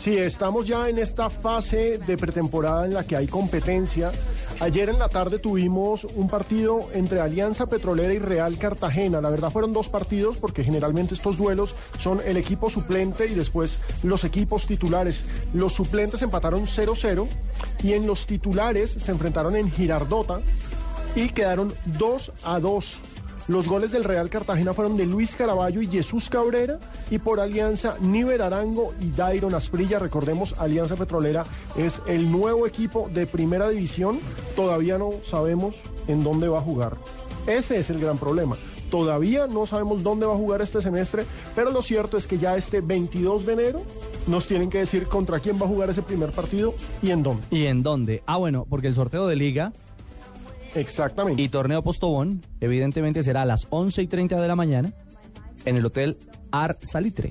Sí, estamos ya en esta fase de pretemporada en la que hay competencia. Ayer en la tarde tuvimos un partido entre Alianza Petrolera y Real Cartagena. La verdad fueron dos partidos porque generalmente estos duelos son el equipo suplente y después los equipos titulares. Los suplentes empataron 0-0 y en los titulares se enfrentaron en Girardota y quedaron 2 a 2. Los goles del Real Cartagena fueron de Luis Caraballo y Jesús Cabrera y por Alianza Níver Arango y Dairon Asprilla. Recordemos, Alianza Petrolera es el nuevo equipo de primera división. Todavía no sabemos en dónde va a jugar. Ese es el gran problema. Todavía no sabemos dónde va a jugar este semestre, pero lo cierto es que ya este 22 de enero nos tienen que decir contra quién va a jugar ese primer partido y en dónde. ¿Y en dónde? Ah, bueno, porque el sorteo de liga Exactamente. Y torneo Postobón, evidentemente, será a las 11 y 30 de la mañana en el Hotel Ar Salitre.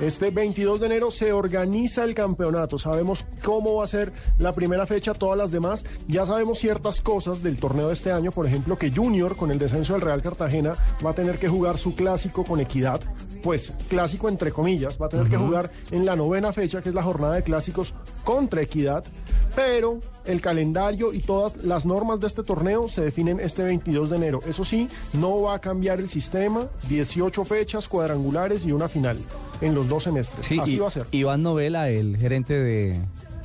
Este 22 de enero se organiza el campeonato. Sabemos cómo va a ser la primera fecha, todas las demás. Ya sabemos ciertas cosas del torneo de este año. Por ejemplo, que Junior, con el descenso del Real Cartagena, va a tener que jugar su clásico con equidad. Pues clásico entre comillas. Va a tener uh -huh. que jugar en la novena fecha, que es la jornada de clásicos contra equidad. Pero el calendario y todas las normas de este torneo se definen este 22 de enero. Eso sí, no va a cambiar el sistema. 18 fechas cuadrangulares y una final en los dos semestres. Sí, Así y, va a ser. Iván Novela, el gerente de,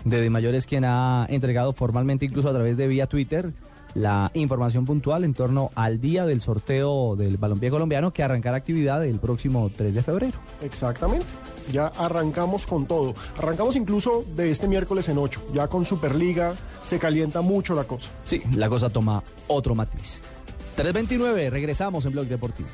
de, de Mayores, quien ha entregado formalmente, incluso a través de vía Twitter, la información puntual en torno al día del sorteo del balompié colombiano que arrancará actividad el próximo 3 de febrero. Exactamente. Ya arrancamos con todo. Arrancamos incluso de este miércoles en 8. Ya con Superliga se calienta mucho la cosa. Sí, la cosa toma otro matiz. 3.29, regresamos en Blog Deportivo.